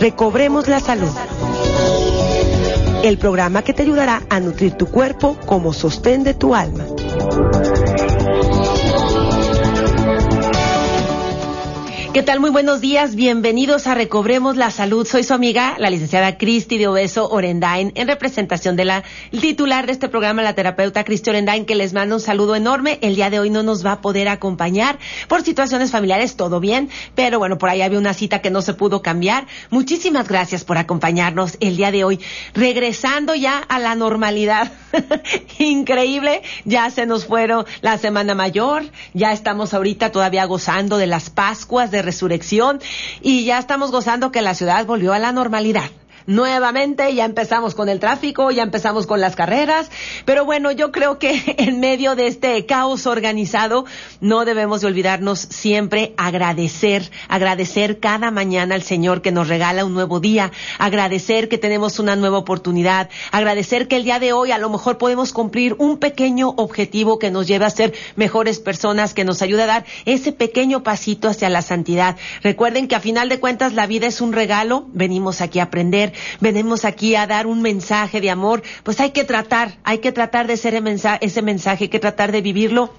Recobremos la salud. El programa que te ayudará a nutrir tu cuerpo como sostén de tu alma. ¿Qué tal? Muy buenos días. Bienvenidos a Recobremos la Salud. Soy su amiga, la licenciada Cristi de Obeso Orendain, en representación de la titular de este programa, la terapeuta Cristi Orendain, que les manda un saludo enorme. El día de hoy no nos va a poder acompañar por situaciones familiares, todo bien, pero bueno, por ahí había una cita que no se pudo cambiar. Muchísimas gracias por acompañarnos el día de hoy. Regresando ya a la normalidad. Increíble, ya se nos fueron la Semana Mayor, ya estamos ahorita todavía gozando de las Pascuas de resurrección. Y ya estamos gozando que la ciudad volvió a la normalidad nuevamente, ya empezamos con el tráfico, ya empezamos con las carreras, pero bueno, yo creo que en medio de este caos organizado no debemos de olvidarnos siempre agradecer, agradecer cada mañana al Señor que nos regala un nuevo día, agradecer que tenemos una nueva oportunidad, agradecer que el día de hoy a lo mejor podemos cumplir un pequeño objetivo que nos lleve a ser mejores personas, que nos ayude a dar ese pequeño pasito hacia la santidad. Recuerden que a final de cuentas la vida es un regalo, venimos aquí a aprender, venimos aquí a dar un mensaje de amor, pues hay que tratar, hay que tratar de ser ese mensaje, hay que tratar de vivirlo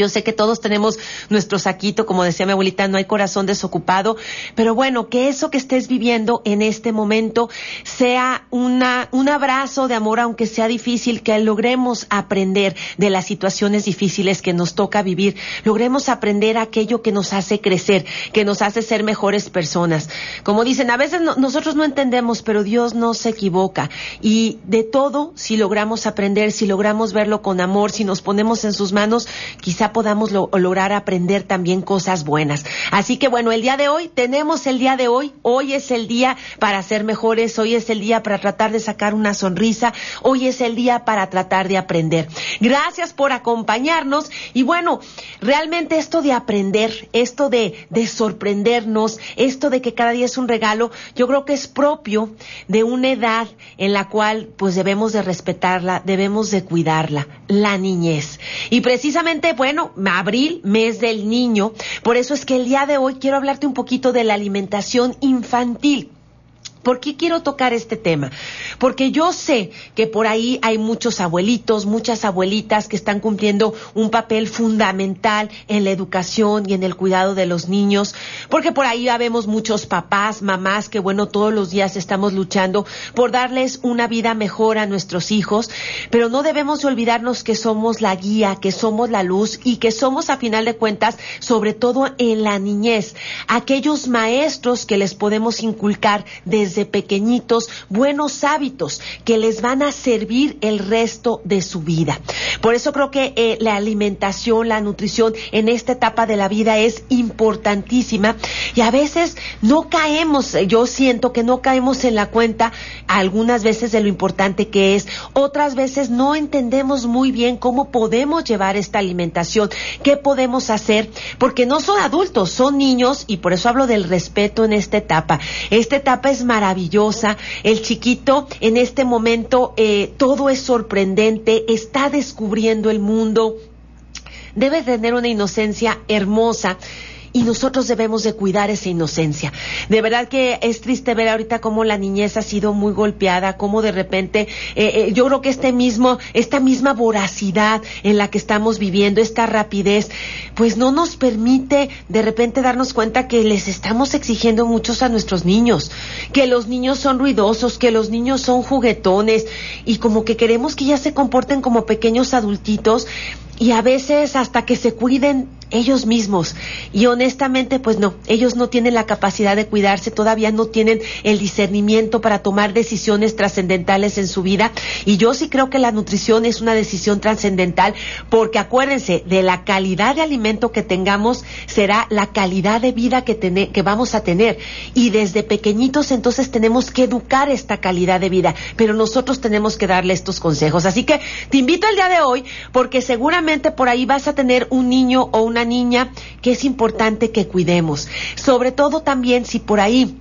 yo sé que todos tenemos nuestro saquito, como decía mi abuelita, no hay corazón desocupado, pero bueno, que eso que estés viviendo en este momento sea una, un abrazo de amor, aunque sea difícil, que logremos aprender de las situaciones difíciles que nos toca vivir, logremos aprender aquello que nos hace crecer, que nos hace ser mejores personas. Como dicen, a veces nosotros no entendemos, pero Dios no se equivoca. Y de todo, si logramos aprender, si logramos verlo con amor, si nos ponemos en sus manos, quizá podamos lograr aprender también cosas buenas. Así que bueno, el día de hoy tenemos el día de hoy. Hoy es el día para ser mejores, hoy es el día para tratar de sacar una sonrisa, hoy es el día para tratar de aprender. Gracias por acompañarnos y bueno, realmente esto de aprender, esto de, de sorprendernos, esto de que cada día es un regalo, yo creo que es propio de una edad en la cual pues debemos de respetarla, debemos de cuidarla, la niñez. Y precisamente, bueno, abril, mes del niño. Por eso es que el día de hoy quiero hablarte un poquito de la alimentación infantil. ¿Por qué quiero tocar este tema? Porque yo sé que por ahí hay muchos abuelitos, muchas abuelitas que están cumpliendo un papel fundamental en la educación y en el cuidado de los niños, porque por ahí vemos muchos papás, mamás que bueno, todos los días estamos luchando por darles una vida mejor a nuestros hijos, pero no debemos olvidarnos que somos la guía, que somos la luz y que somos a final de cuentas, sobre todo en la niñez, aquellos maestros que les podemos inculcar desde desde pequeñitos buenos hábitos que les van a servir el resto de su vida. Por eso creo que eh, la alimentación, la nutrición en esta etapa de la vida es importantísima y a veces no caemos, yo siento que no caemos en la cuenta algunas veces de lo importante que es, otras veces no entendemos muy bien cómo podemos llevar esta alimentación, qué podemos hacer, porque no son adultos, son niños y por eso hablo del respeto en esta etapa. Esta etapa es. El chiquito en este momento eh, todo es sorprendente, está descubriendo el mundo. Debe tener una inocencia hermosa y nosotros debemos de cuidar esa inocencia. De verdad que es triste ver ahorita cómo la niñez ha sido muy golpeada, cómo de repente, eh, eh, yo creo que este mismo, esta misma voracidad en la que estamos viviendo, esta rapidez, pues no nos permite de repente darnos cuenta que les estamos exigiendo muchos a nuestros niños, que los niños son ruidosos, que los niños son juguetones y como que queremos que ya se comporten como pequeños adultitos y a veces hasta que se cuiden ellos mismos. Y honestamente, pues no, ellos no tienen la capacidad de cuidarse, todavía no tienen el discernimiento para tomar decisiones trascendentales en su vida. Y yo sí creo que la nutrición es una decisión trascendental porque acuérdense, de la calidad de alimento que tengamos será la calidad de vida que, que vamos a tener. Y desde pequeñitos entonces tenemos que educar esta calidad de vida, pero nosotros tenemos que darle estos consejos. Así que te invito el día de hoy porque seguramente por ahí vas a tener un niño o una niña que es importante que cuidemos. Sobre todo también si por ahí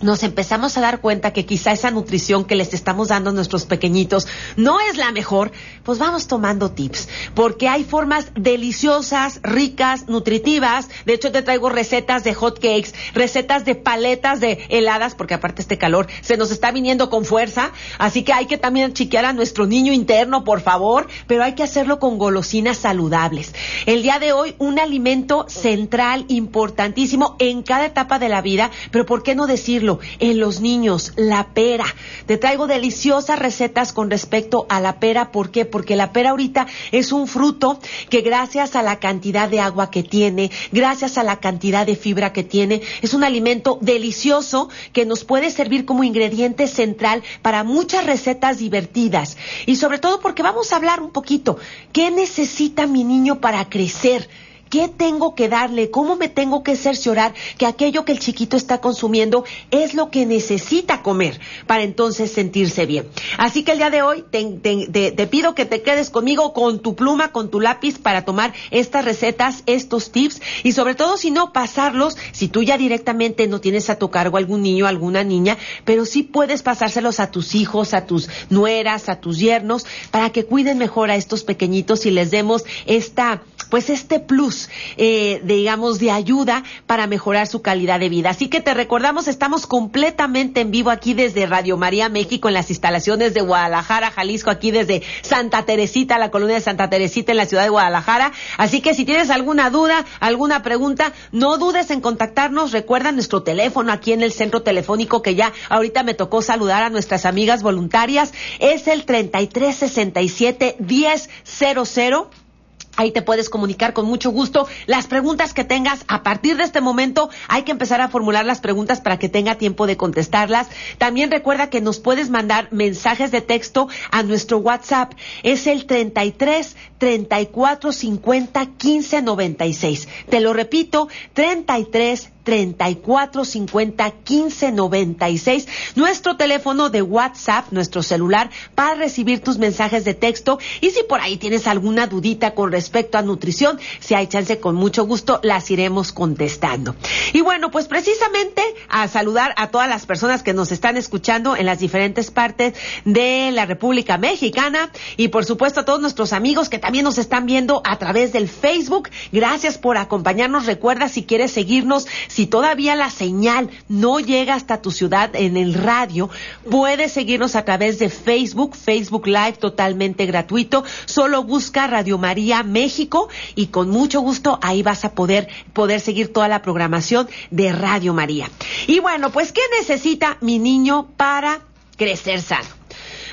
nos empezamos a dar cuenta que quizá esa nutrición que les estamos dando a nuestros pequeñitos no es la mejor, pues vamos tomando tips, porque hay formas deliciosas, ricas, nutritivas. De hecho, te traigo recetas de hot cakes, recetas de paletas de heladas, porque aparte este calor se nos está viniendo con fuerza, así que hay que también chiquear a nuestro niño interno, por favor, pero hay que hacerlo con golosinas saludables. El día de hoy, un alimento central, importantísimo en cada etapa de la vida, pero ¿por qué no decirlo? En los niños, la pera. Te traigo deliciosas recetas con respecto a la pera. ¿Por qué? Porque la pera ahorita es un fruto que gracias a la cantidad de agua que tiene, gracias a la cantidad de fibra que tiene, es un alimento delicioso que nos puede servir como ingrediente central para muchas recetas divertidas. Y sobre todo porque vamos a hablar un poquito, ¿qué necesita mi niño para crecer? ¿Qué tengo que darle? ¿Cómo me tengo que cerciorar que aquello que el chiquito está consumiendo es lo que necesita comer para entonces sentirse bien? Así que el día de hoy te, pido que te quedes conmigo con tu pluma, con tu lápiz para tomar estas recetas, estos tips y sobre todo si no pasarlos, si tú ya directamente no tienes a tu cargo algún niño, alguna niña, pero sí puedes pasárselos a tus hijos, a tus nueras, a tus yernos para que cuiden mejor a estos pequeñitos y les demos esta, pues este plus eh, digamos, de ayuda para mejorar su calidad de vida. Así que te recordamos, estamos completamente en vivo aquí desde Radio María México, en las instalaciones de Guadalajara, Jalisco, aquí desde Santa Teresita, la colonia de Santa Teresita en la ciudad de Guadalajara. Así que si tienes alguna duda, alguna pregunta, no dudes en contactarnos. Recuerda nuestro teléfono aquí en el centro telefónico que ya ahorita me tocó saludar a nuestras amigas voluntarias. Es el 3367 1000 Ahí te puedes comunicar con mucho gusto. Las preguntas que tengas a partir de este momento hay que empezar a formular las preguntas para que tenga tiempo de contestarlas. También recuerda que nos puedes mandar mensajes de texto a nuestro WhatsApp. Es el 33 34 50 15 96. Te lo repito, 33 34 50 15 96. Nuestro teléfono de WhatsApp, nuestro celular, para recibir tus mensajes de texto. Y si por ahí tienes alguna dudita con respecto a nutrición, si hay chance, con mucho gusto las iremos contestando. Y bueno, pues precisamente a saludar a todas las personas que nos están escuchando en las diferentes partes de la República Mexicana y por supuesto a todos nuestros amigos que también nos están viendo a través del Facebook. Gracias por acompañarnos. Recuerda si quieres seguirnos, si todavía la señal no llega hasta tu ciudad en el radio, puedes seguirnos a través de Facebook, Facebook Live totalmente gratuito. Solo busca Radio María México y con mucho gusto ahí vas a poder poder seguir toda la programación de Radio María. Y bueno, pues ¿qué necesita mi niño para crecer sano?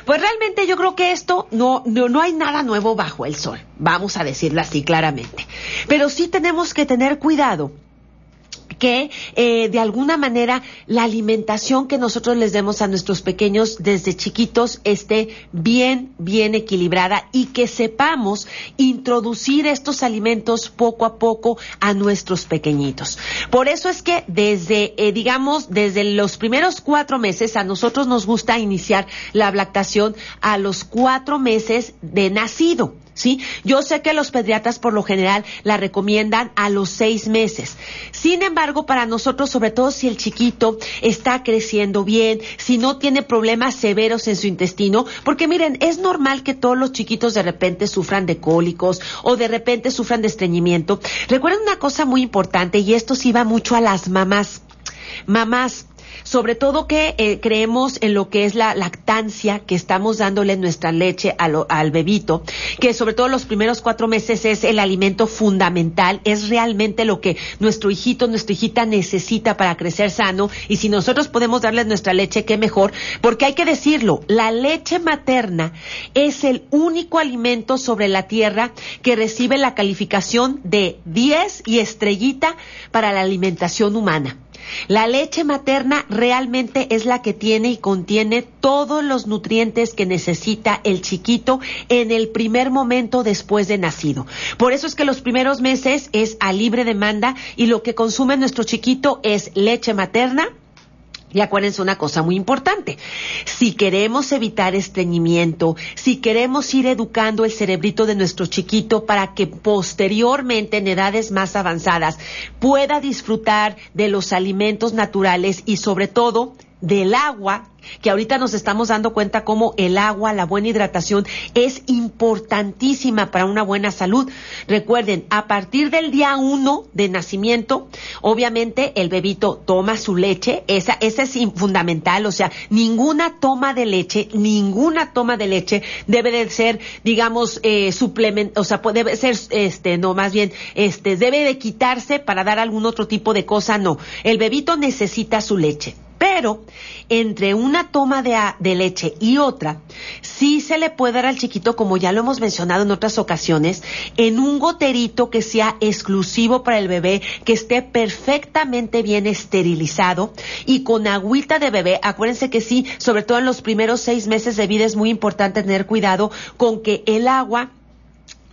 Pues realmente yo creo que esto no, no, no hay nada nuevo bajo el sol, vamos a decirlo así claramente. Pero sí tenemos que tener cuidado que eh, de alguna manera la alimentación que nosotros les demos a nuestros pequeños desde chiquitos esté bien, bien equilibrada y que sepamos introducir estos alimentos poco a poco a nuestros pequeñitos. Por eso es que desde, eh, digamos, desde los primeros cuatro meses a nosotros nos gusta iniciar la lactación a los cuatro meses de nacido. ¿Sí? Yo sé que los pediatras por lo general la recomiendan a los seis meses. Sin embargo, para nosotros, sobre todo si el chiquito está creciendo bien, si no tiene problemas severos en su intestino, porque miren, es normal que todos los chiquitos de repente sufran de cólicos o de repente sufran de estreñimiento. Recuerden una cosa muy importante y esto sí va mucho a las mamás. Mamás, sobre todo que eh, creemos en lo que es la lactancia que estamos dándole nuestra leche al bebito, que sobre todo los primeros cuatro meses es el alimento fundamental, es realmente lo que nuestro hijito, nuestra hijita necesita para crecer sano y si nosotros podemos darles nuestra leche, qué mejor, porque hay que decirlo, la leche materna es el único alimento sobre la tierra que recibe la calificación de 10 y estrellita para la alimentación humana. La leche materna realmente es la que tiene y contiene todos los nutrientes que necesita el chiquito en el primer momento después de nacido. Por eso es que los primeros meses es a libre demanda y lo que consume nuestro chiquito es leche materna, y acuérdense una cosa muy importante. Si queremos evitar estreñimiento, si queremos ir educando el cerebrito de nuestro chiquito para que posteriormente en edades más avanzadas pueda disfrutar de los alimentos naturales y sobre todo del agua, que ahorita nos estamos dando cuenta cómo el agua, la buena hidratación es importantísima para una buena salud. Recuerden, a partir del día uno de nacimiento, obviamente el bebito toma su leche, esa, esa es fundamental, o sea, ninguna toma de leche, ninguna toma de leche debe de ser, digamos, eh, suplemento, o sea, debe ser, este, no, más bien, este, debe de quitarse para dar algún otro tipo de cosa, no. El bebito necesita su leche. Pero entre una toma de, leche y otra, sí se le puede dar al chiquito, como ya lo hemos mencionado en otras ocasiones, en un goterito que sea exclusivo para el bebé, que esté perfectamente bien esterilizado y con agüita de bebé. Acuérdense que sí, sobre todo en los primeros seis meses de vida es muy importante tener cuidado con que el agua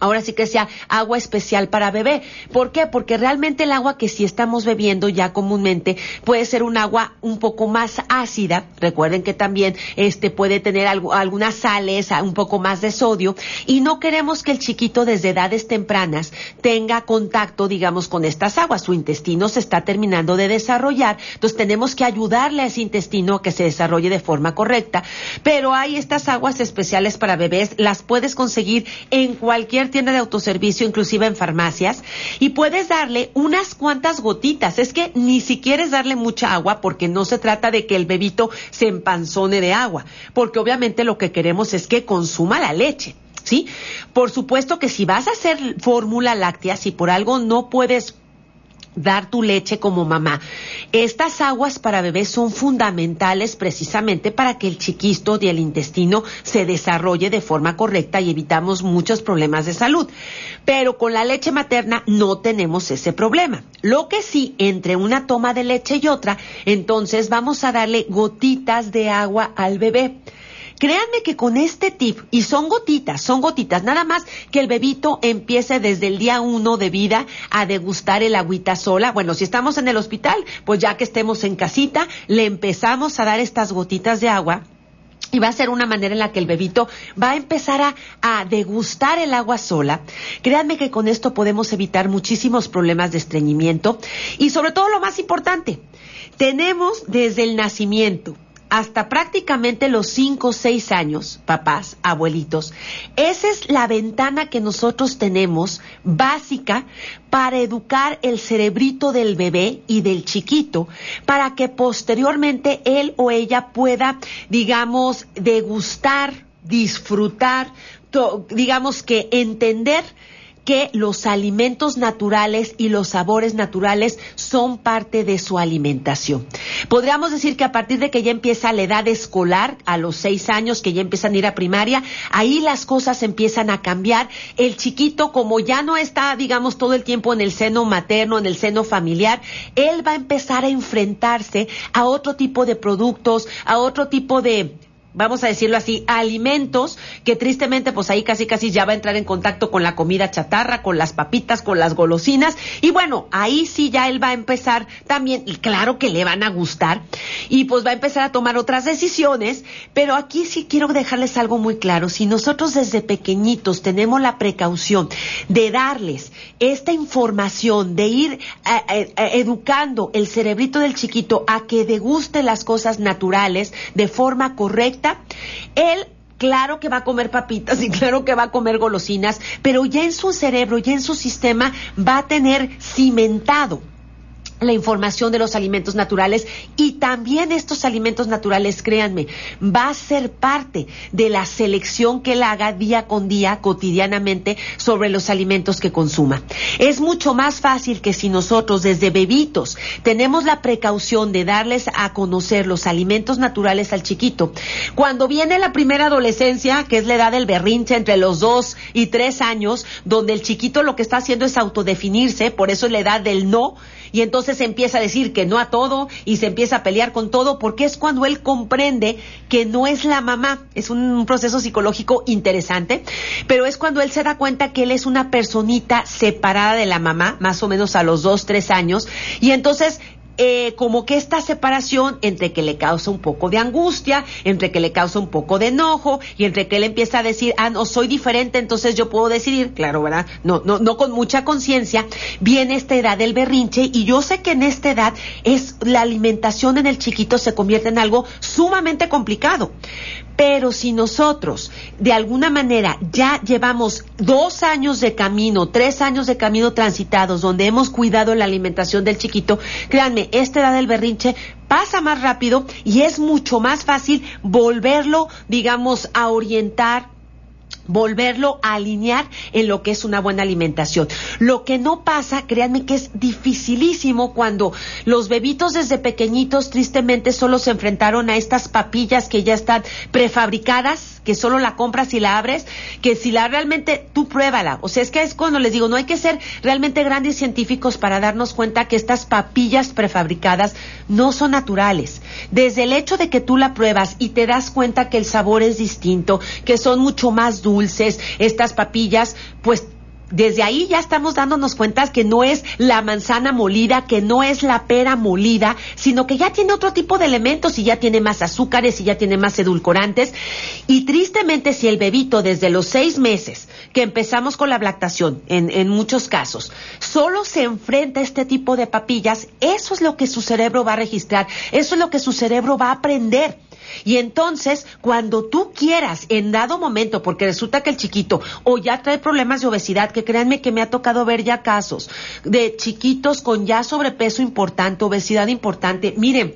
ahora sí que sea agua especial para bebé. ¿Por qué? Porque realmente el agua que sí estamos bebiendo ya comúnmente puede ser un agua un poco más ácida. Recuerden que también este puede tener algunas sales, un poco más de sodio y no queremos que el chiquito desde edades tempranas tenga contacto, digamos, con estas aguas. Su intestino se está terminando de desarrollar, entonces tenemos que ayudarle a ese intestino a que se desarrolle de forma correcta. Pero hay estas aguas especiales para bebés, las puedes conseguir en cualquier tienda de autoservicio, inclusive en farmacias, y puedes darle unas cuantas gotitas. Es que ni siquiera es darle mucha agua porque no se trata de que el bebito se empanzone de agua, porque obviamente lo que queremos es que consuma la leche. ¿Sí? Por supuesto que si vas a hacer fórmula láctea, si por algo no puedes dar tu leche como mamá. Estas aguas para bebés son fundamentales precisamente para que el chiquisto y el intestino se desarrolle de forma correcta y evitamos muchos problemas de salud. Pero con la leche materna no tenemos ese problema. Lo que sí, entre una toma de leche y otra, entonces vamos a darle gotitas de agua al bebé. Créanme que con este tip, y son gotitas, son gotitas, nada más que el bebito empiece desde el día uno de vida a degustar el agüita sola. Bueno, si estamos en el hospital, pues ya que estemos en casita, le empezamos a dar estas gotitas de agua y va a ser una manera en la que el bebito va a empezar a, a, degustar el agua sola. Créanme que con esto podemos evitar muchísimos problemas de estreñimiento y sobre todo lo más importante, tenemos desde el nacimiento hasta prácticamente los cinco o seis años, papás, abuelitos, esa es la ventana que nosotros tenemos básica para educar el cerebrito del bebé y del chiquito, para que posteriormente él o ella pueda, digamos, degustar, disfrutar, digamos que entender que los alimentos naturales y los sabores naturales son parte de su alimentación. Podríamos decir que a partir de que ya empieza la edad escolar, a los seis años que ya empiezan a ir a primaria, ahí las cosas empiezan a cambiar. El chiquito, como ya no está, digamos, todo el tiempo en el seno materno, en el seno familiar, él va a empezar a enfrentarse a otro tipo de productos, a otro tipo de vamos a decirlo así, alimentos que tristemente pues ahí casi casi ya va a entrar en contacto con la comida chatarra, con las papitas, con las golosinas. Y bueno, ahí sí ya él va a empezar también, y claro que le van a gustar y pues va a empezar a tomar otras decisiones, pero aquí sí quiero dejarles algo muy claro, si nosotros desde pequeñitos tenemos la precaución de darles esta información, de ir eh, eh, eh, educando el cerebrito del chiquito a que deguste las cosas naturales de forma correcta, él claro que va a comer papitas y claro que va a comer golosinas, pero ya en su cerebro, ya en su sistema va a tener cimentado la información de los alimentos naturales y también estos alimentos naturales, créanme, va a ser parte de la selección que él haga día con día, cotidianamente, sobre los alimentos que consuma. Es mucho más fácil que si nosotros desde bebitos tenemos la precaución de darles a conocer los alimentos naturales al chiquito, cuando viene la primera adolescencia, que es la edad del berrinche entre los dos y tres años, donde el chiquito lo que está haciendo es autodefinirse, por eso es la edad del no, y entonces empieza a decir que no a todo y se empieza a pelear con todo porque es cuando él comprende que no es la mamá. Es un proceso psicológico interesante, pero es cuando él se da cuenta que él es una personita separada de la mamá, más o menos a los dos, tres años, y entonces eh, como que esta separación entre que le causa un poco de angustia, entre que le causa un poco de enojo y entre que él empieza a decir, ah, no, soy diferente, entonces yo puedo decidir, claro, ¿verdad? No, no, no con mucha conciencia, viene esta edad del berrinche y yo sé que en esta edad es la alimentación en el chiquito se convierte en algo sumamente complicado. Pero si nosotros de alguna manera ya llevamos dos años de camino, tres años de camino transitados, donde hemos cuidado la alimentación del chiquito, créanme, esta edad del berrinche pasa más rápido y es mucho más fácil volverlo, digamos, a orientar volverlo a alinear en lo que es una buena alimentación. Lo que no pasa, créanme que es dificilísimo cuando los bebitos desde pequeñitos tristemente solo se enfrentaron a estas papillas que ya están prefabricadas, que solo la compras y la abres, que si la realmente tú pruébala. O sea, es que es cuando les digo, no hay que ser realmente grandes científicos para darnos cuenta que estas papillas prefabricadas no son naturales. Desde el hecho de que tú la pruebas y te das cuenta que el sabor es distinto, que son mucho más dulces, estas papillas, pues desde ahí ya estamos dándonos cuenta que no es la manzana molida, que no es la pera molida, sino que ya tiene otro tipo de elementos y ya tiene más azúcares y ya tiene más edulcorantes. Y tristemente, si el bebito desde los seis meses que empezamos con la lactación, en, en muchos casos, solo se enfrenta a este tipo de papillas, eso es lo que su cerebro va a registrar, eso es lo que su cerebro va a aprender. Y entonces, cuando tú quieras, en dado momento, porque resulta que el chiquito o ya trae problemas de obesidad, que créanme que me ha tocado ver ya casos de chiquitos con ya sobrepeso importante, obesidad importante. Miren,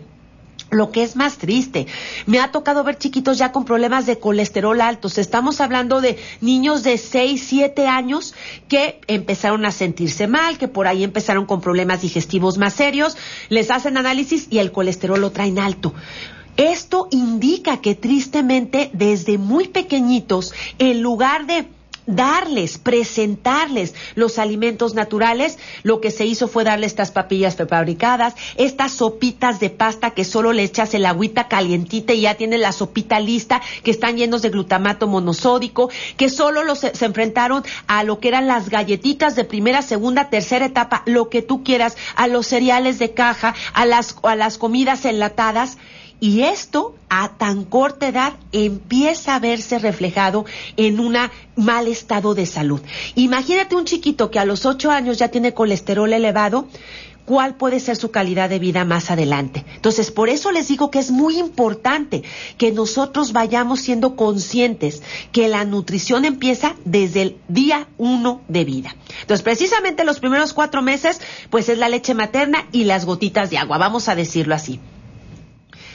lo que es más triste, me ha tocado ver chiquitos ya con problemas de colesterol altos. Estamos hablando de niños de 6, 7 años que empezaron a sentirse mal, que por ahí empezaron con problemas digestivos más serios, les hacen análisis y el colesterol lo traen alto. Esto indica que tristemente desde muy pequeñitos, en lugar de darles, presentarles los alimentos naturales, lo que se hizo fue darle estas papillas prefabricadas, estas sopitas de pasta que solo le echas el agüita calientita y ya tienes la sopita lista, que están llenos de glutamato monosódico, que solo los, se enfrentaron a lo que eran las galletitas de primera, segunda, tercera etapa, lo que tú quieras, a los cereales de caja, a las, a las comidas enlatadas y esto, a tan corta edad, empieza a verse reflejado en un mal estado de salud. Imagínate un chiquito que a los ocho años ya tiene colesterol elevado, cuál puede ser su calidad de vida más adelante. Entonces, por eso les digo que es muy importante que nosotros vayamos siendo conscientes que la nutrición empieza desde el día uno de vida. Entonces, precisamente los primeros cuatro meses, pues es la leche materna y las gotitas de agua, vamos a decirlo así.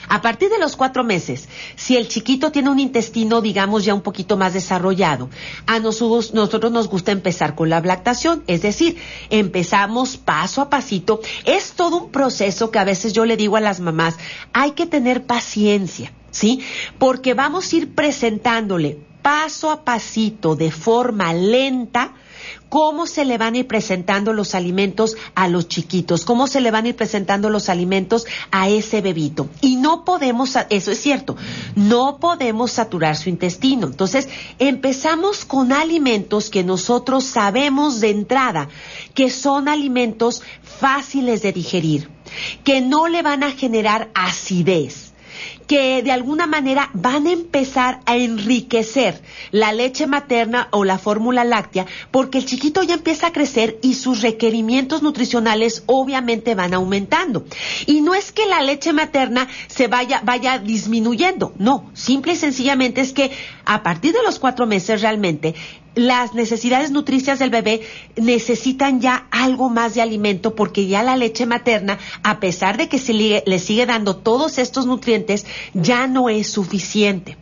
A partir de los cuatro meses, si el chiquito tiene un intestino, digamos, ya un poquito más desarrollado, a nosotros, nosotros nos gusta empezar con la lactación, es decir, empezamos paso a pasito. Es todo un proceso que a veces yo le digo a las mamás, hay que tener paciencia, ¿sí? Porque vamos a ir presentándole paso a pasito, de forma lenta, cómo se le van a ir presentando los alimentos a los chiquitos, cómo se le van a ir presentando los alimentos a ese bebito. Y no podemos, eso es cierto, no podemos saturar su intestino. Entonces, empezamos con alimentos que nosotros sabemos de entrada que son alimentos fáciles de digerir, que no le van a generar acidez que de alguna manera van a empezar a enriquecer la leche materna o la fórmula láctea porque el chiquito ya empieza a crecer y sus requerimientos nutricionales obviamente van aumentando. Y no es que la leche materna se vaya, vaya disminuyendo, no, simple y sencillamente es que a partir de los cuatro meses realmente las necesidades nutricias del bebé necesitan ya algo más de alimento porque ya la leche materna, a pesar de que se le sigue dando todos estos nutrientes, ya no es suficiente.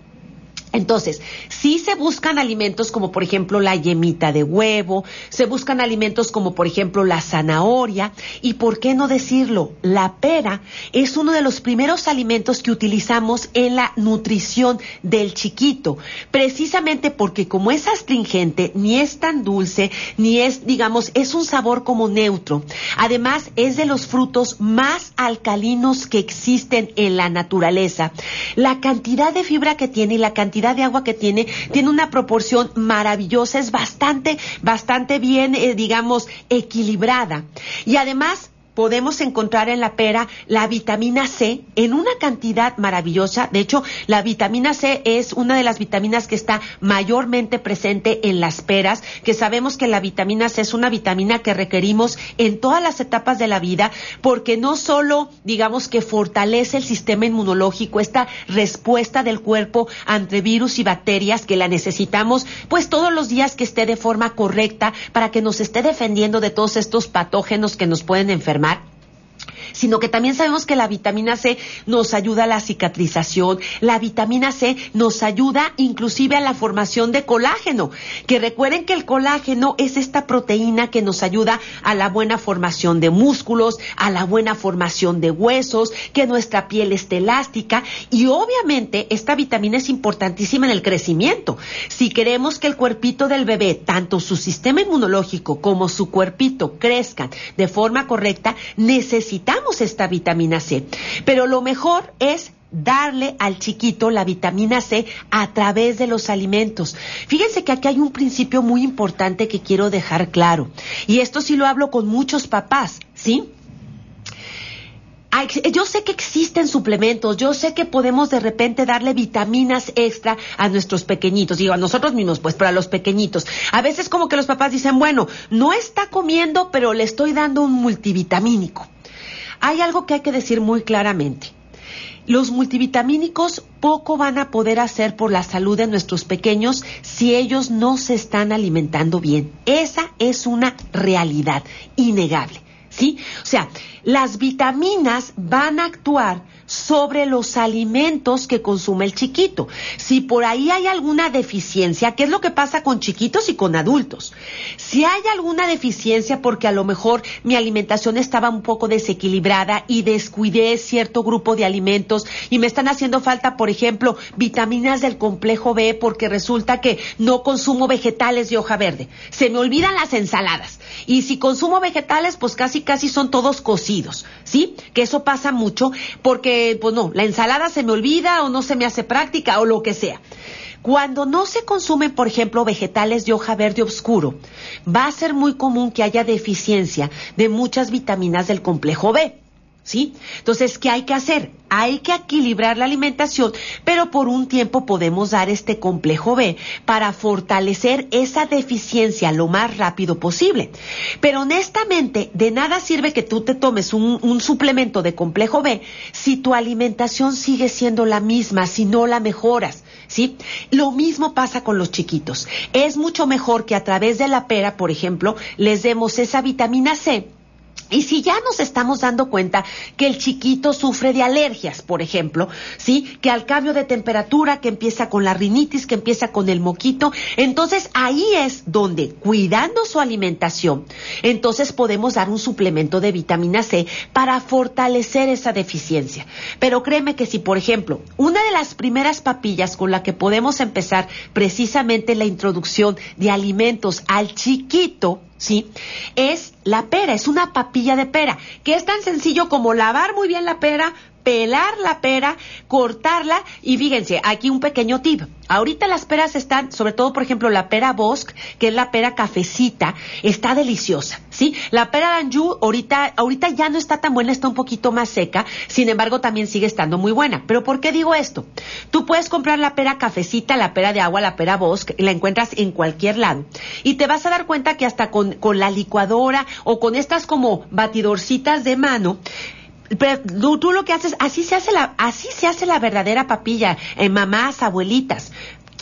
Entonces, sí se buscan alimentos como por ejemplo la yemita de huevo, se buscan alimentos como por ejemplo la zanahoria y por qué no decirlo, la pera es uno de los primeros alimentos que utilizamos en la nutrición del chiquito, precisamente porque como es astringente, ni es tan dulce, ni es, digamos, es un sabor como neutro. Además, es de los frutos más alcalinos que existen en la naturaleza. La cantidad de fibra que tiene y la cantidad de agua que tiene, tiene una proporción maravillosa, es bastante, bastante bien, eh, digamos, equilibrada. Y además, podemos encontrar en la pera la vitamina C en una cantidad maravillosa. De hecho, la vitamina C es una de las vitaminas que está mayormente presente en las peras, que sabemos que la vitamina C es una vitamina que requerimos en todas las etapas de la vida, porque no solo, digamos, que fortalece el sistema inmunológico, esta respuesta del cuerpo ante virus y bacterias que la necesitamos, pues todos los días que esté de forma correcta para que nos esté defendiendo de todos estos patógenos que nos pueden enfermar mar sino que también sabemos que la vitamina C nos ayuda a la cicatrización, la vitamina C nos ayuda inclusive a la formación de colágeno, que recuerden que el colágeno es esta proteína que nos ayuda a la buena formación de músculos, a la buena formación de huesos, que nuestra piel esté elástica y obviamente esta vitamina es importantísima en el crecimiento. Si queremos que el cuerpito del bebé, tanto su sistema inmunológico como su cuerpito crezcan de forma correcta, necesitamos esta vitamina C. Pero lo mejor es darle al chiquito la vitamina C a través de los alimentos. Fíjense que aquí hay un principio muy importante que quiero dejar claro. Y esto sí lo hablo con muchos papás, ¿sí? yo sé que existen suplementos, yo sé que podemos de repente darle vitaminas extra a nuestros pequeñitos, digo a nosotros mismos, pues para los pequeñitos. A veces como que los papás dicen, bueno, no está comiendo, pero le estoy dando un multivitamínico. Hay algo que hay que decir muy claramente. Los multivitamínicos poco van a poder hacer por la salud de nuestros pequeños si ellos no se están alimentando bien. Esa es una realidad innegable. ¿Sí? O sea, las vitaminas van a actuar sobre los alimentos que consume el chiquito. Si por ahí hay alguna deficiencia, ¿qué es lo que pasa con chiquitos y con adultos? Si hay alguna deficiencia porque a lo mejor mi alimentación estaba un poco desequilibrada y descuidé cierto grupo de alimentos y me están haciendo falta, por ejemplo, vitaminas del complejo B porque resulta que no consumo vegetales de hoja verde. Se me olvidan las ensaladas. Y si consumo vegetales, pues casi casi son todos cocidos, ¿sí? Que eso pasa mucho pues no, la ensalada se me olvida o no se me hace práctica o lo que sea. Cuando no se consumen, por ejemplo, vegetales de hoja verde oscuro, va a ser muy común que haya deficiencia de muchas vitaminas del complejo B. ¿Sí? Entonces, ¿qué hay que hacer? Hay que equilibrar la alimentación, pero por un tiempo podemos dar este complejo B para fortalecer esa deficiencia lo más rápido posible. Pero honestamente, de nada sirve que tú te tomes un, un suplemento de complejo B si tu alimentación sigue siendo la misma, si no la mejoras. ¿Sí? Lo mismo pasa con los chiquitos. Es mucho mejor que a través de la pera, por ejemplo, les demos esa vitamina C y si ya nos estamos dando cuenta que el chiquito sufre de alergias, por ejemplo, ¿sí? Que al cambio de temperatura, que empieza con la rinitis, que empieza con el moquito, entonces ahí es donde, cuidando su alimentación, entonces podemos dar un suplemento de vitamina C para fortalecer esa deficiencia. Pero créeme que si, por ejemplo, una de las primeras papillas con la que podemos empezar precisamente la introducción de alimentos al chiquito, ¿sí? Es la pera, es una papilla de pera, que es tan sencillo como lavar muy bien la pera, pelar la pera, cortarla y fíjense, aquí un pequeño tip. Ahorita las peras están, sobre todo por ejemplo la pera Bosque, que es la pera cafecita, está deliciosa, ¿sí? La pera Danju ahorita, ahorita ya no está tan buena, está un poquito más seca, sin embargo también sigue estando muy buena. Pero ¿por qué digo esto? Tú puedes comprar la pera cafecita, la pera de agua, la pera Bosque, la encuentras en cualquier lado. Y te vas a dar cuenta que hasta con, con la licuadora o con estas como batidorcitas de mano, pero tú, lo que haces, así se hace la, así se hace la verdadera papilla, en mamás, abuelitas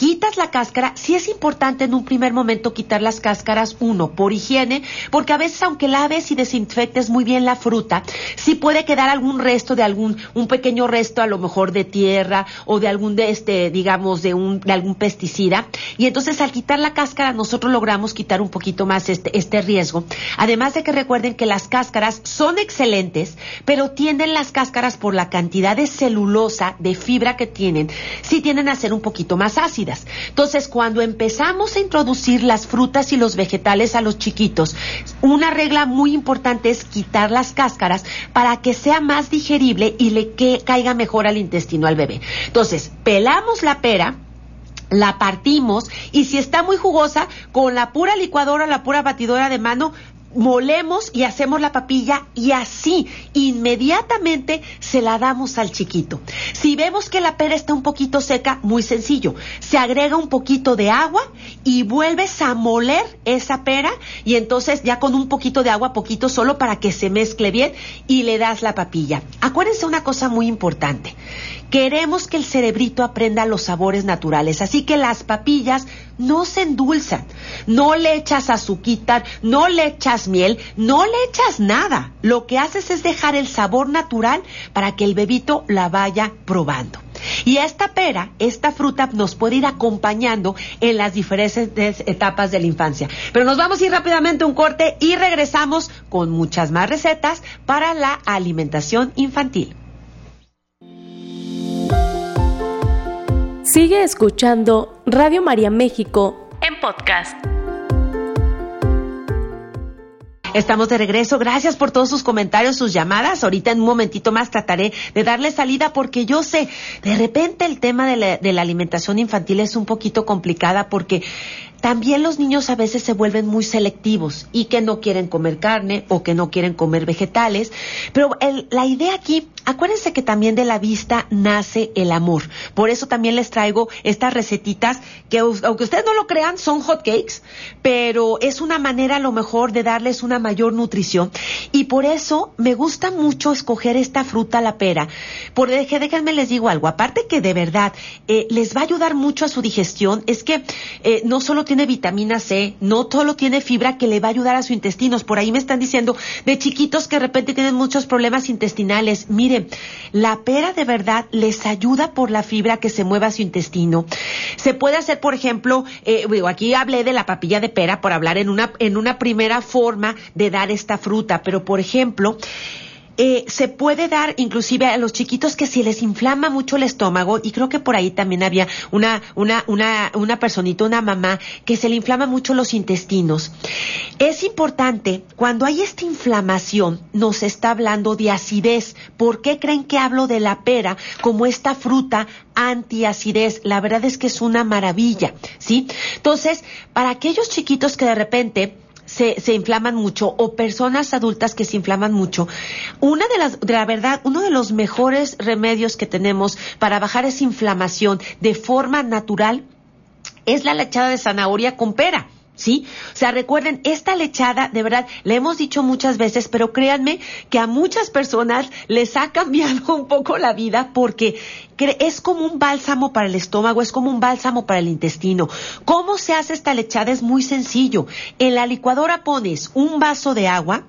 quitas la cáscara, sí es importante en un primer momento quitar las cáscaras, uno, por higiene, porque a veces aunque laves y desinfectes muy bien la fruta, sí puede quedar algún resto de algún, un pequeño resto a lo mejor de tierra o de algún de este, digamos, de un, de algún pesticida. Y entonces al quitar la cáscara nosotros logramos quitar un poquito más este, este riesgo. Además de que recuerden que las cáscaras son excelentes, pero tienden las cáscaras por la cantidad de celulosa, de fibra que tienen, sí tienden a ser un poquito más ácidas. Entonces, cuando empezamos a introducir las frutas y los vegetales a los chiquitos, una regla muy importante es quitar las cáscaras para que sea más digerible y le que caiga mejor al intestino al bebé. Entonces, pelamos la pera, la partimos y si está muy jugosa, con la pura licuadora, la pura batidora de mano, molemos y hacemos la papilla y así inmediatamente se la damos al chiquito. Si vemos que la pera está un poquito seca, muy sencillo, se agrega un poquito de agua y vuelves a moler esa pera y entonces ya con un poquito de agua, poquito solo para que se mezcle bien y le das la papilla. Acuérdense una cosa muy importante. Queremos que el cerebrito aprenda los sabores naturales, así que las papillas no se endulzan, no le echas azuquita, no le echas miel, no le echas nada. Lo que haces es dejar el sabor natural para que el bebito la vaya probando. Y esta pera, esta fruta nos puede ir acompañando en las diferentes etapas de la infancia. Pero nos vamos a ir rápidamente a un corte y regresamos con muchas más recetas para la alimentación infantil. Sigue escuchando Radio María México en podcast. Estamos de regreso. Gracias por todos sus comentarios, sus llamadas. Ahorita en un momentito más trataré de darle salida porque yo sé, de repente el tema de la, alimentación infantil es un poquito complicada porque también los niños a veces se vuelven muy selectivos y que no quieren comer carne o que no quieren comer vegetales. Pero la idea aquí, acuérdense que también de la vista nace el amor. Por eso también les traigo estas recetitas que, aunque ustedes no lo crean, son hot cakes, pero es una manera a lo mejor de darles una mayor nutrición. Y por eso me gusta mucho escoger esta fruta, la pera. Por déjenme les digo algo, aparte que de verdad eh, les va a ayudar mucho a su digestión, es que eh, no solo tiene vitamina C, no solo tiene fibra que le va a ayudar a sus intestinos. Por ahí me están diciendo de chiquitos que de repente tienen muchos problemas intestinales. Miren, la pera de verdad les ayuda por la fibra que se mueva a su intestino. Se puede hacer, por ejemplo, eh, aquí hablé de la papilla de pera por hablar en una, en una primera forma de dar esta fruta, pero por ejemplo, eh, se puede dar inclusive a los chiquitos que si les inflama mucho el estómago, y creo que por ahí también había una, una, una, una personita, una mamá, que se le inflama mucho los intestinos. Es importante, cuando hay esta inflamación, nos está hablando de acidez. ¿Por qué creen que hablo de la pera como esta fruta antiacidez? La verdad es que es una maravilla, ¿sí? Entonces, para aquellos chiquitos que de repente se, se inflaman mucho o personas adultas que se inflaman mucho, una de las, de la verdad, uno de los mejores remedios que tenemos para bajar esa inflamación de forma natural es la lechada de zanahoria con pera. ¿Sí? O sea, recuerden, esta lechada, de verdad, le hemos dicho muchas veces, pero créanme que a muchas personas les ha cambiado un poco la vida porque es como un bálsamo para el estómago, es como un bálsamo para el intestino. ¿Cómo se hace esta lechada? Es muy sencillo. En la licuadora pones un vaso de agua,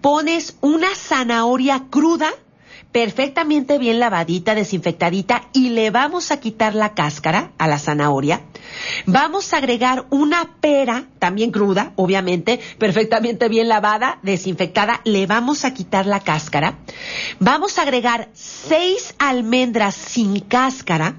pones una zanahoria cruda, perfectamente bien lavadita, desinfectadita y le vamos a quitar la cáscara a la zanahoria. Vamos a agregar una pera, también cruda, obviamente, perfectamente bien lavada, desinfectada. Le vamos a quitar la cáscara. Vamos a agregar seis almendras sin cáscara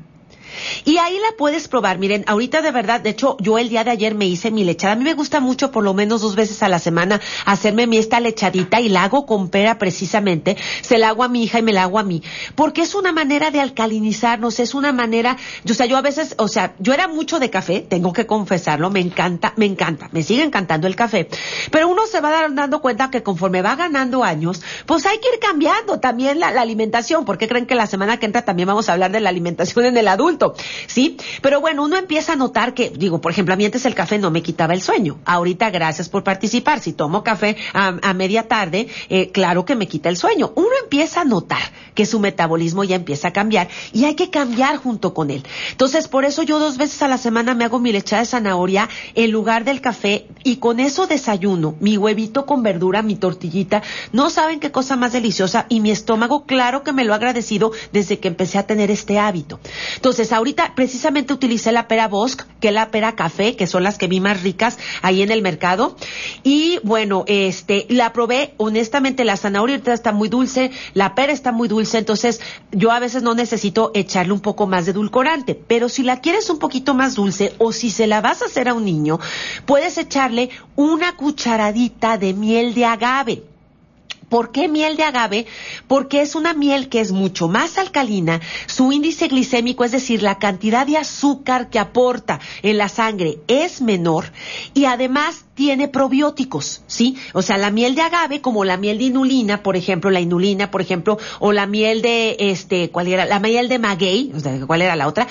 y ahí la puedes probar. Miren, ahorita de verdad, de hecho, yo el día de ayer me hice mi lechada. A mí me gusta mucho, por lo menos dos veces a la semana, hacerme mi esta lechadita y la hago con pera precisamente. Se la hago a mi hija y me la hago a mí. Porque es una manera de alcalinizarnos, es una manera, o sea, yo a veces, o sea, yo era mucho de café, tengo que confesarlo, me encanta, me encanta, me sigue encantando el café. Pero uno se va dando cuenta que conforme va ganando años, pues hay que ir cambiando también la, la alimentación. porque creen que la semana que entra también vamos a hablar de la alimentación en el adulto? ¿Sí? Pero bueno, uno empieza a notar que, digo, por ejemplo, a mí antes el café no me quitaba el sueño. Ahorita, gracias por participar. Si tomo café a, media tarde, eh, claro que me quita el sueño. Uno empieza a notar que su metabolismo ya empieza a cambiar y hay que cambiar junto con él. Entonces, por eso yo dos veces a la semana me hago mi lechada de zanahoria en lugar del café y con eso desayuno, mi huevito con verdura, mi tortillita. No saben qué cosa más deliciosa y mi estómago, claro que me lo ha agradecido desde que empecé a tener este hábito. Entonces, ahorita precisamente utilicé la pera Bosque, que es la pera café, que son las que vi más ricas ahí en el mercado. Y bueno, este, la probé, honestamente, la zanahoria está muy dulce, la pera está muy dulce, entonces yo a veces no necesito echarle un poco más de edulcorante, pero si la quieres un poquito más dulce o si se la vas a hacer a un niño, puedes echarle una cucharadita de miel de agave. ¿Por qué miel de agave? Porque es una miel que es mucho más alcalina, su índice glicémico, es decir, la cantidad de azúcar que aporta en la sangre es menor y además tiene probióticos, ¿sí? O sea, la miel de agave, como la miel de inulina, por ejemplo, la inulina, por ejemplo, o la miel de, este, ¿cuál era? La miel de maguey, o sea, ¿cuál era la otra?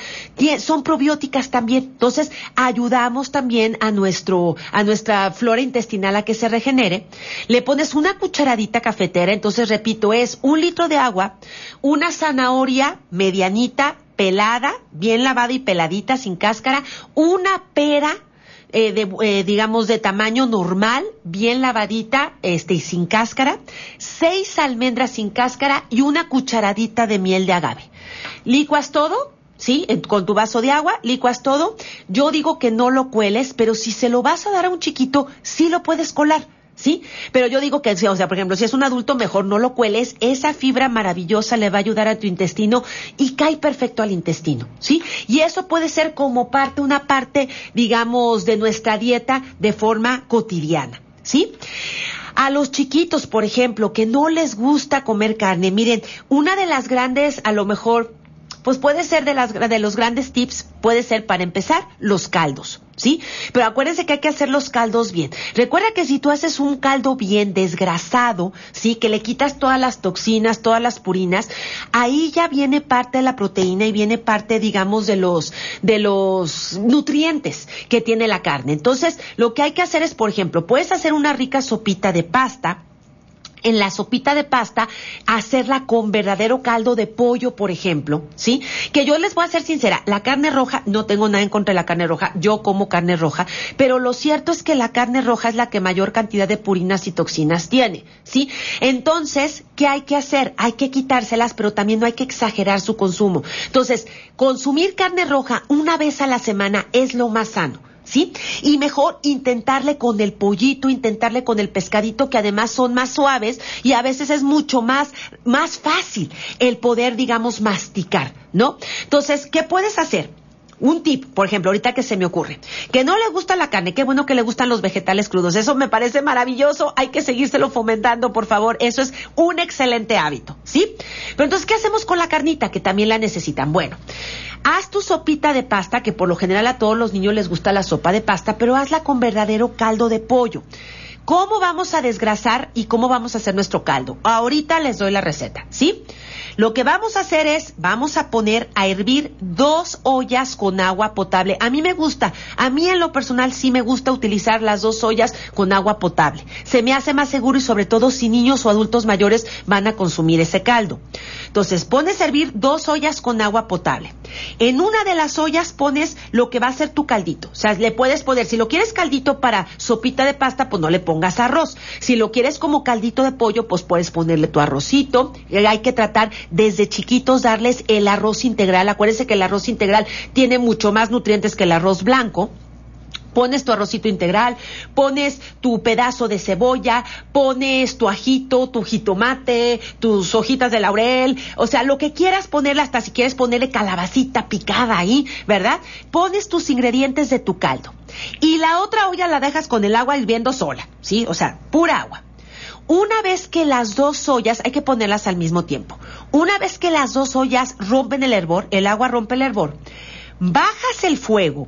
son probióticas también. Entonces, ayudamos también a nuestro, a nuestra flora intestinal a que se regenere. Le pones una cucharadita cafetera, entonces, repito, es un litro de agua, una zanahoria medianita, pelada, bien lavada y peladita, sin cáscara, una pera, eh, de, eh, digamos, de tamaño normal, bien lavadita, este, y sin cáscara, seis almendras sin cáscara y una cucharadita de miel de agave. Licuas todo, ¿sí? Con tu vaso de agua, licuas todo. Yo digo que no lo cueles, pero si se lo vas a dar a un chiquito, sí lo puedes colar. ¿Sí? Pero yo digo que, o sea, por ejemplo, si es un adulto, mejor no lo cueles, esa fibra maravillosa le va a ayudar a tu intestino y cae perfecto al intestino, ¿sí? Y eso puede ser como parte, una parte, digamos, de nuestra dieta de forma cotidiana, ¿sí? A los chiquitos, por ejemplo, que no les gusta comer carne, miren, una de las grandes, a lo mejor, pues puede ser de, las, de los grandes tips, puede ser para empezar los caldos, ¿sí? Pero acuérdense que hay que hacer los caldos bien. Recuerda que si tú haces un caldo bien desgrasado, ¿sí? Que le quitas todas las toxinas, todas las purinas, ahí ya viene parte de la proteína y viene parte, digamos, de los, de los nutrientes que tiene la carne. Entonces, lo que hay que hacer es, por ejemplo, puedes hacer una rica sopita de pasta, en la sopita de pasta, hacerla con verdadero caldo de pollo, por ejemplo, ¿sí? Que yo les voy a ser sincera, la carne roja, no tengo nada en contra de la carne roja, yo como carne roja, pero lo cierto es que la carne roja es la que mayor cantidad de purinas y toxinas tiene, ¿sí? Entonces, ¿qué hay que hacer? Hay que quitárselas, pero también no hay que exagerar su consumo. Entonces, consumir carne roja una vez a la semana es lo más sano. ¿Sí? Y mejor intentarle con el pollito, intentarle con el pescadito, que además son más suaves y a veces es mucho más, más fácil el poder, digamos, masticar, ¿no? Entonces, ¿qué puedes hacer? Un tip, por ejemplo, ahorita que se me ocurre, que no le gusta la carne, qué bueno que le gustan los vegetales crudos, eso me parece maravilloso, hay que seguírselo fomentando, por favor, eso es un excelente hábito, ¿sí? Pero entonces, ¿qué hacemos con la carnita, que también la necesitan? Bueno, haz tu sopita de pasta, que por lo general a todos los niños les gusta la sopa de pasta, pero hazla con verdadero caldo de pollo. ¿Cómo vamos a desgrasar y cómo vamos a hacer nuestro caldo? Ahorita les doy la receta, ¿sí? Lo que vamos a hacer es, vamos a poner a hervir dos ollas con agua potable. A mí me gusta, a mí en lo personal sí me gusta utilizar las dos ollas con agua potable. Se me hace más seguro y sobre todo si niños o adultos mayores van a consumir ese caldo. Entonces, pones a hervir dos ollas con agua potable. En una de las ollas pones lo que va a ser tu caldito. O sea, le puedes poner, si lo quieres caldito para sopita de pasta, pues no le pongas arroz. Si lo quieres como caldito de pollo, pues puedes ponerle tu arrocito. Hay que tratar desde chiquitos darles el arroz integral. Acuérdense que el arroz integral tiene mucho más nutrientes que el arroz blanco pones tu arrocito integral, pones tu pedazo de cebolla, pones tu ajito, tu jitomate, tus hojitas de laurel, o sea, lo que quieras ponerle, hasta si quieres ponerle calabacita picada ahí, ¿verdad? Pones tus ingredientes de tu caldo. Y la otra olla la dejas con el agua hirviendo sola, ¿sí? O sea, pura agua. Una vez que las dos ollas, hay que ponerlas al mismo tiempo, una vez que las dos ollas rompen el hervor, el agua rompe el hervor, bajas el fuego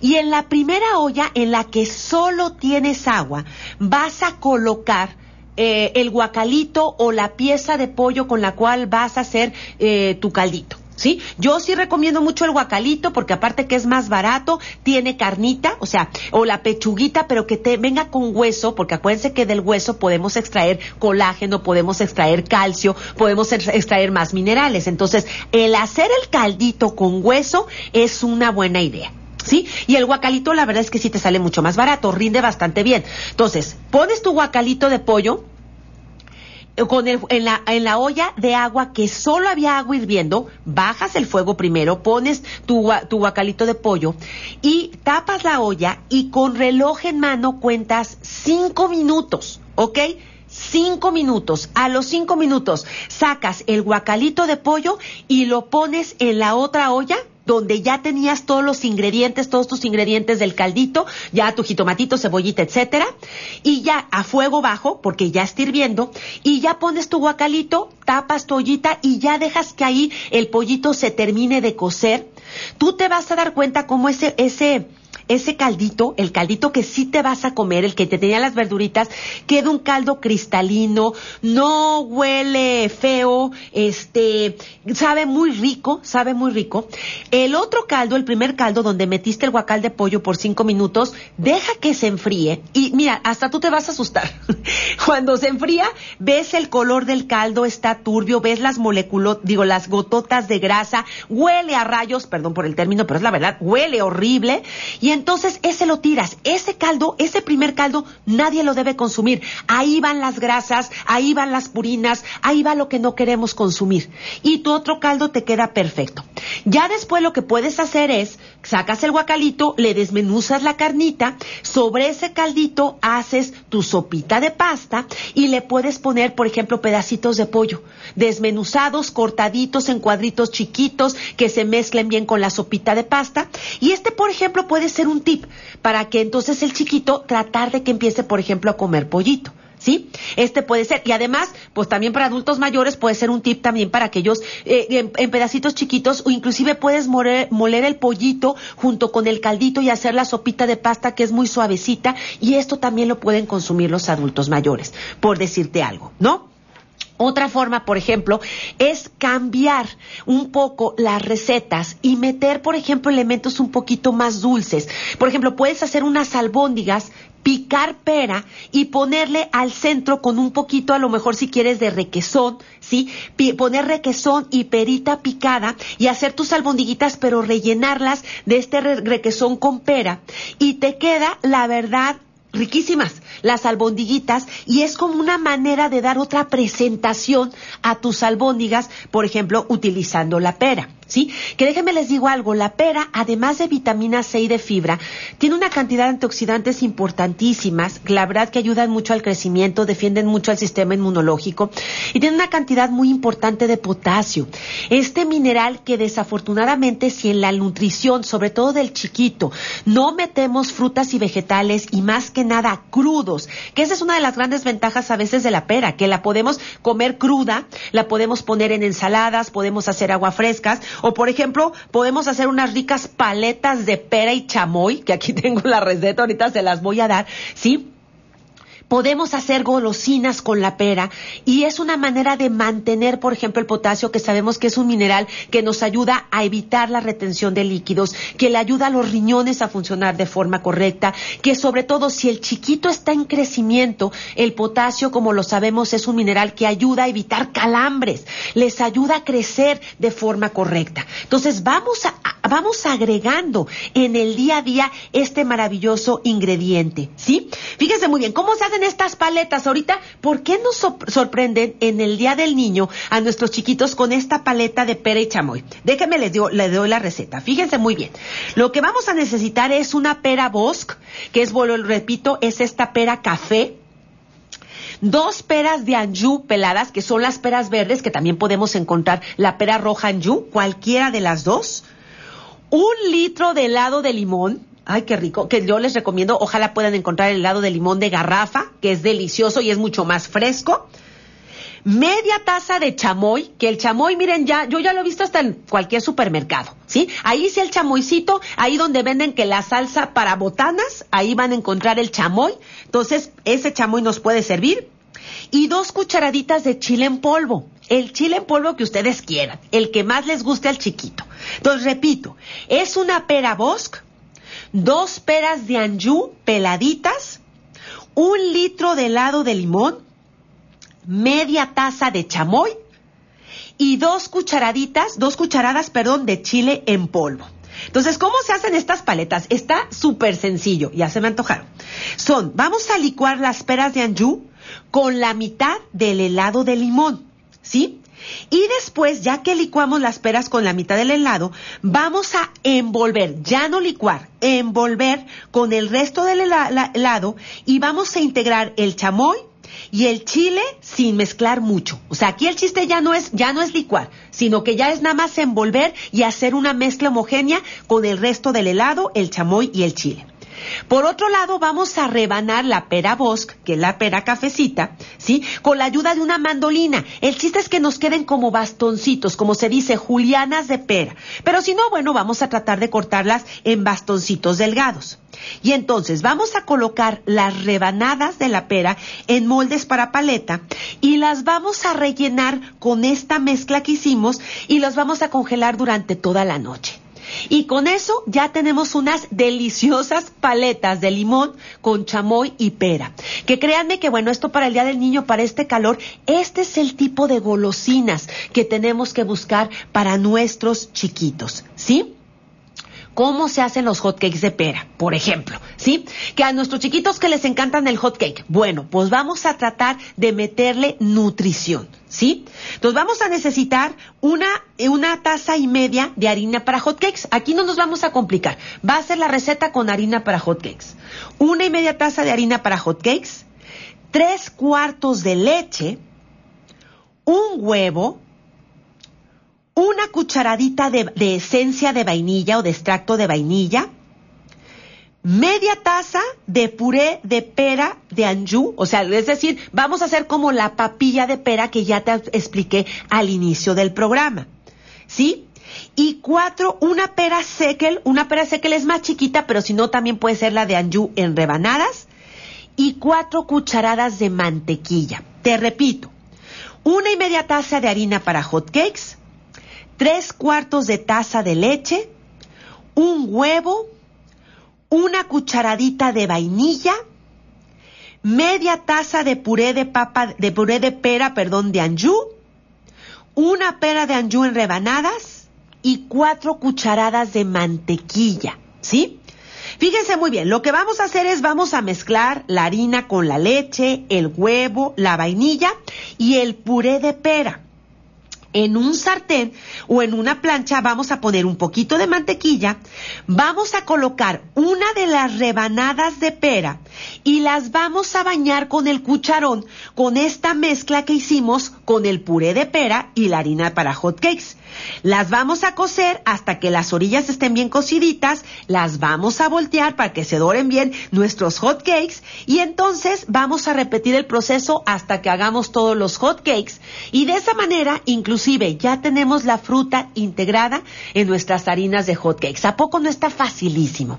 y en la primera olla en la que solo tienes agua, vas a colocar eh, el guacalito o la pieza de pollo con la cual vas a hacer eh, tu caldito. ¿Sí? Yo sí recomiendo mucho el guacalito porque aparte que es más barato, tiene carnita, o sea, o la pechuguita, pero que te venga con hueso, porque acuérdense que del hueso podemos extraer colágeno, podemos extraer calcio, podemos extraer más minerales. Entonces, el hacer el caldito con hueso es una buena idea. ¿Sí? Y el guacalito, la verdad es que sí te sale mucho más barato, rinde bastante bien. Entonces, pones tu guacalito de pollo, con el, en, la, en la olla de agua que solo había agua hirviendo, bajas el fuego primero, pones tu, tu guacalito de pollo y tapas la olla y con reloj en mano cuentas cinco minutos, ¿ok? Cinco minutos. A los cinco minutos sacas el guacalito de pollo y lo pones en la otra olla donde ya tenías todos los ingredientes, todos tus ingredientes del caldito, ya tu jitomatito, cebollita, etcétera, y ya a fuego bajo, porque ya está hirviendo, y ya pones tu guacalito, tapas tu ollita y ya dejas que ahí el pollito se termine de cocer. Tú te vas a dar cuenta cómo ese, ese, ese caldito, el caldito que sí te vas a comer, el que te tenía las verduritas, queda un caldo cristalino, no huele feo, este, sabe muy rico, sabe muy rico. El otro caldo, el primer caldo donde metiste el guacal de pollo por cinco minutos, deja que se enfríe y mira, hasta tú te vas a asustar. Cuando se enfría, ves el color del caldo, está turbio, ves las moléculas, digo, las gototas de grasa, huele a rayos, perdón por el término, pero es la verdad, huele horrible y entonces ese lo tiras. Ese caldo, ese primer caldo, nadie lo debe consumir. Ahí van las grasas, ahí van las purinas, ahí va lo que no queremos consumir. Y tu otro caldo te queda perfecto. Ya después lo que puedes hacer es, sacas el guacalito, le desmenuzas la carnita, sobre ese caldito haces tu sopita de pasta y le puedes poner, por ejemplo, pedacitos de pollo, desmenuzados, cortaditos en cuadritos chiquitos que se mezclen bien con la sopita de pasta. Y este, por ejemplo, puede ser un tip para que entonces el chiquito tratar de que empiece, por ejemplo, a comer pollito. ¿Sí? Este puede ser. Y además, pues también para adultos mayores puede ser un tip también para aquellos eh, en, pedacitos chiquitos o inclusive puedes moler, moler el pollito junto con el caldito y hacer la sopita de pasta que es muy suavecita y esto también lo pueden consumir los adultos mayores, por decirte algo, ¿no? Otra forma, por ejemplo, es cambiar un poco las recetas y meter, por ejemplo, elementos un poquito más dulces. Por ejemplo, puedes hacer unas albóndigas picar pera y ponerle al centro con un poquito, a lo mejor si quieres, de requesón, ¿sí? poner requesón y perita picada y hacer tus albondiguitas, pero rellenarlas de este requesón con pera. Y te queda, la verdad, riquísimas las albondiguitas y es como una manera de dar otra presentación a tus albóndigas, por ejemplo, utilizando la pera. ¿Sí? Que déjenme les digo algo, la pera, además de vitamina C y de fibra, tiene una cantidad de antioxidantes importantísimas, la verdad que ayudan mucho al crecimiento, defienden mucho al sistema inmunológico y tiene una cantidad muy importante de potasio. Este mineral que desafortunadamente si en la nutrición, sobre todo del chiquito, no metemos frutas y vegetales y más que nada crudos, que esa es una de las grandes ventajas a veces de la pera, que la podemos comer cruda, la podemos poner en ensaladas, podemos hacer agua frescas o, por ejemplo, podemos hacer unas ricas paletas de pera y chamoy, que aquí tengo la receta, ahorita se las voy a dar, ¿sí? Podemos hacer golosinas con la pera y es una manera de mantener, por ejemplo, el potasio, que sabemos que es un mineral que nos ayuda a evitar la retención de líquidos, que le ayuda a los riñones a funcionar de forma correcta, que sobre todo si el chiquito está en crecimiento, el potasio, como lo sabemos, es un mineral que ayuda a evitar calambres, les ayuda a crecer de forma correcta. Entonces vamos a, vamos agregando en el día a día este maravilloso ingrediente, ¿sí? Fíjense muy bien, ¿cómo se hacen estas paletas ahorita? ¿Por qué nos sorprenden en el Día del Niño a nuestros chiquitos con esta paleta de pera y chamoy? Déjenme les, doy la receta. Fíjense muy bien. Lo que vamos a necesitar es una pera bosque, que es, lo repito, es esta pera café, dos peras de anjú peladas, que son las peras verdes, que también podemos encontrar la pera roja anjú, cualquiera de las dos, un litro de helado de limón, Ay, qué rico. Que yo les recomiendo, ojalá puedan encontrar el helado de limón de garrafa, que es delicioso y es mucho más fresco. Media taza de chamoy, que el chamoy, miren ya, yo ya lo he visto hasta en cualquier supermercado, ¿sí? Ahí sí el chamoycito, ahí donde venden que la salsa para botanas, ahí van a encontrar el chamoy. Entonces, ese chamoy nos puede servir. y dos cucharaditas de chile en polvo. El chile en polvo que ustedes quieran, el que más les guste al chiquito. Entonces, repito, es una pera bosque, dos peras de anjú peladitas, un litro de helado de limón, media taza de chamoy y dos cucharaditas, dos cucharadas, perdón, de chile en polvo. Entonces, ¿cómo se hacen estas paletas? Está súper sencillo, ya se me antojaron. Son, vamos a licuar las peras de anjú con la mitad del helado de limón, ¿sí? Y después, ya que licuamos las peras con la mitad del helado, vamos a envolver, ya no licuar, envolver con el resto del helado y vamos a integrar el chamoy, y el chile sin mezclar mucho. O sea, aquí el chiste ya no es, ya no es licuar, sino que ya es nada más envolver y hacer una mezcla homogénea con el resto del helado, el chamoy y el chile. Por otro lado, vamos a rebanar la pera bosque, que es la pera cafecita, ¿sí? Con la ayuda de una mandolina. El chiste es que nos queden como bastoncitos, como se dice, julianas de pera. Pero si no, bueno, vamos a tratar de cortarlas en bastoncitos delgados. Y entonces vamos a colocar las rebanadas de la pera en moldes para paleta y las vamos a rellenar con esta mezcla que hicimos y las vamos a congelar durante toda la noche. Y con eso ya tenemos unas deliciosas paletas de limón con chamoy y pera. Que créanme que bueno, esto para el Día del Niño, para este calor, este es el tipo de golosinas que tenemos que buscar para nuestros chiquitos, ¿sí? Cómo se hacen los hotcakes de pera, por ejemplo, ¿sí? Que a nuestros chiquitos que les encantan el hotcake, bueno, pues vamos a tratar de meterle nutrición, ¿sí? Entonces vamos a necesitar una, una taza y media de harina para hotcakes. Aquí no nos vamos a complicar. Va a ser la receta con harina para hotcakes. Una y media taza de harina para hotcakes, tres cuartos de leche, un huevo, una cucharadita de, esencia de vainilla o de extracto de vainilla, media taza de puré de pera de anjú, o sea, es decir, vamos a hacer como la papilla de pera que ya te expliqué al inicio del programa, ¿sí? Y cuatro, una pera sequel, una pera sequel es más chiquita, pero si no también puede ser la de anjú en rebanadas, y cuatro cucharadas de mantequilla. Te repito, una y media taza de harina para hot cakes, tres cuartos de taza de leche, un huevo, una cucharadita de vainilla, media taza de puré de papa, de puré de pera, perdón, de anjú, una pera de anjú en rebanadas y cuatro cucharadas de mantequilla, ¿sí? Fíjense muy bien, lo que vamos a hacer es vamos a mezclar la harina con la leche, el huevo, la vainilla y el puré de pera en un sartén o en una plancha vamos a poner un poquito de mantequilla, vamos a colocar una de las rebanadas de pera y las vamos a bañar con el cucharón con esta mezcla que hicimos con el puré de pera y la harina para hot cakes. Las vamos a cocer hasta que las orillas estén bien cociditas, las vamos a voltear para que se doren bien nuestros hot cakes y entonces vamos a repetir el proceso hasta que hagamos todos los hot cakes y de esa manera inclusive ya tenemos la fruta integrada en nuestras harinas de hot cakes. ¿A poco no está facilísimo?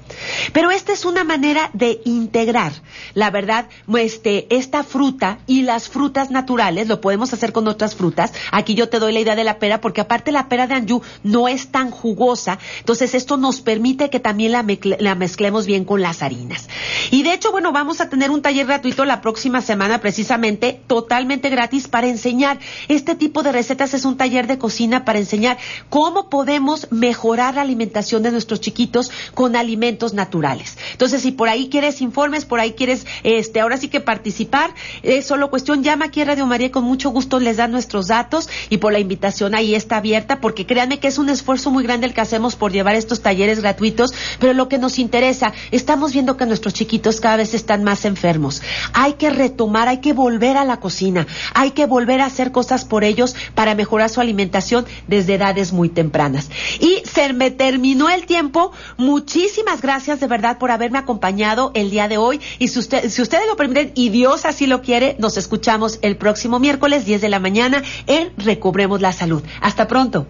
Pero esta es una manera de integrar, la verdad, este, esta fruta y las frutas naturales, lo podemos hacer con otras frutas. Aquí yo te doy la idea de la pera porque aparte la pera de anjú no es tan jugosa, entonces esto nos permite que también la, la mezclemos bien con las harinas. Y de hecho, bueno, vamos a tener un taller gratuito la próxima semana precisamente, totalmente gratis para enseñar este tipo de recetas. Es un taller de cocina para enseñar cómo podemos mejorar la alimentación de nuestros chiquitos con alimentos naturales. Entonces, si por ahí quieres informes, por ahí quieres, este, ahora sí que participar, es solo cuestión, llama aquí a Radio María, con mucho gusto les da nuestros datos y por la invitación ahí está abierta porque créanme que es un esfuerzo muy grande el que hacemos por llevar estos talleres gratuitos, pero lo que nos interesa, estamos viendo que nuestros chiquitos cada vez están más enfermos. Hay que retomar, hay que volver a la cocina, hay que volver a hacer cosas por ellos para mejorar su alimentación desde edades muy tempranas. Y se me terminó el tiempo. Muchísimas gracias de verdad por haberme acompañado el día de hoy. Y si, si ustedes lo permiten y Dios así lo quiere, nos escuchamos el próximo miércoles 10 de la mañana en Recobremos la Salud. Hasta pronto.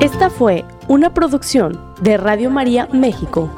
Esta fue una producción de Radio María México.